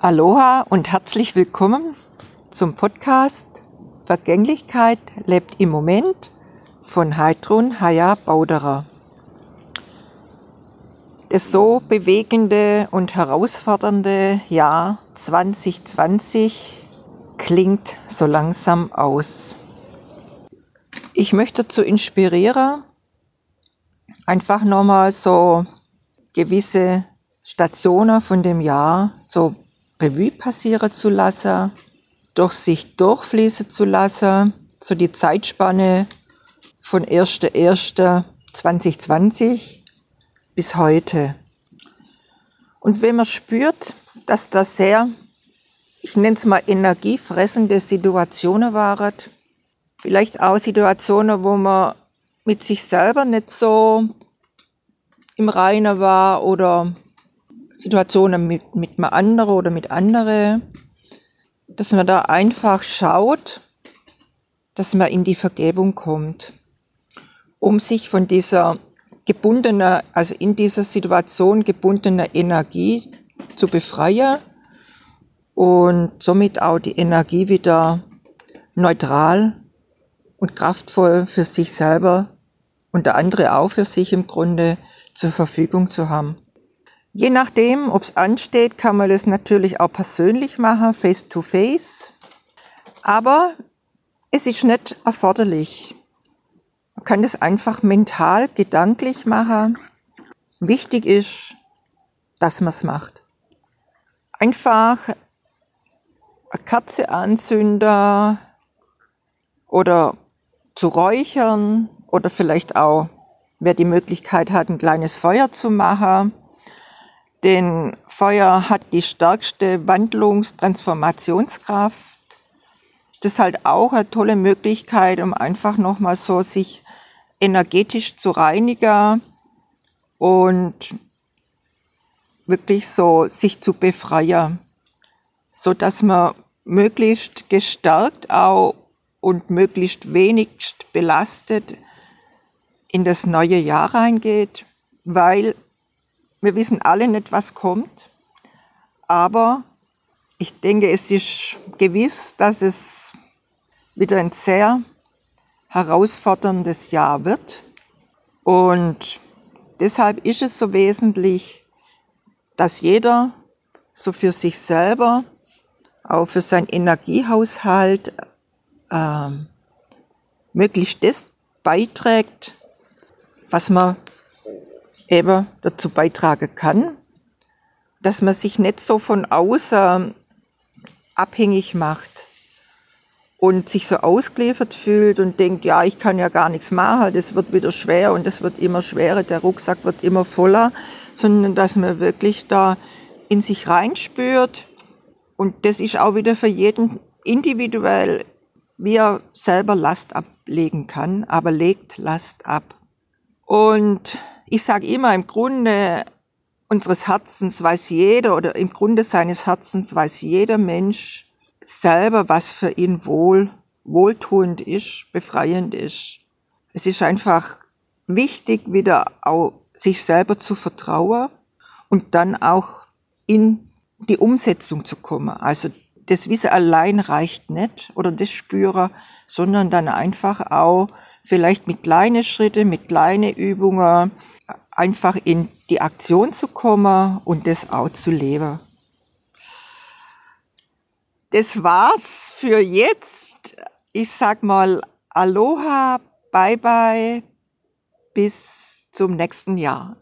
Aloha und herzlich willkommen zum Podcast Vergänglichkeit lebt im Moment von Heidrun Haya Bauderer. Das so bewegende und herausfordernde Jahr 2020 klingt so langsam aus. Ich möchte zu inspirieren, einfach nochmal so gewisse Stationen von dem Jahr so Revue passieren zu lassen, durch sich durchfließen zu lassen, so die Zeitspanne von 1.1.2020 bis heute. Und wenn man spürt, dass das sehr, ich nenne es mal energiefressende Situationen waren, vielleicht auch Situationen, wo man mit sich selber nicht so im Reinen war oder Situationen mit, mit einem anderen oder mit anderen, dass man da einfach schaut, dass man in die Vergebung kommt, um sich von dieser gebundenen, also in dieser Situation gebundene Energie zu befreien und somit auch die Energie wieder neutral und kraftvoll für sich selber und der andere auch für sich im Grunde zur Verfügung zu haben. Je nachdem, ob es ansteht, kann man das natürlich auch persönlich machen, face to face. Aber es ist nicht erforderlich. Man kann das einfach mental, gedanklich machen. Wichtig ist, dass man es macht. Einfach eine Kerze anzünden oder zu räuchern oder vielleicht auch, wer die Möglichkeit hat, ein kleines Feuer zu machen denn Feuer hat die stärkste Wandlungs-, Transformationskraft. Das ist halt auch eine tolle Möglichkeit, um einfach nochmal so sich energetisch zu reinigen und wirklich so sich zu befreien, so dass man möglichst gestärkt auch und möglichst wenigst belastet in das neue Jahr reingeht, weil wir wissen alle nicht, was kommt, aber ich denke, es ist gewiss, dass es wieder ein sehr herausforderndes Jahr wird. Und deshalb ist es so wesentlich, dass jeder so für sich selber, auch für seinen Energiehaushalt, äh, möglichst das beiträgt, was man eben dazu beitragen kann, dass man sich nicht so von außen abhängig macht und sich so ausgeliefert fühlt und denkt, ja, ich kann ja gar nichts machen, das wird wieder schwer und das wird immer schwerer, der Rucksack wird immer voller, sondern dass man wirklich da in sich reinspürt und das ist auch wieder für jeden individuell, wie er selber Last ablegen kann, aber legt Last ab. Und ich sage immer, im Grunde unseres Herzens weiß jeder oder im Grunde seines Herzens weiß jeder Mensch selber, was für ihn wohl, wohltuend ist, befreiend ist. Es ist einfach wichtig, wieder auch sich selber zu vertrauen und dann auch in die Umsetzung zu kommen. Also das Wissen allein reicht nicht oder das Spüren, sondern dann einfach auch vielleicht mit kleinen Schritten, mit kleinen Übungen einfach in die Aktion zu kommen und das auch zu leben. Das war's für jetzt. Ich sag mal Aloha, bye bye, bis zum nächsten Jahr.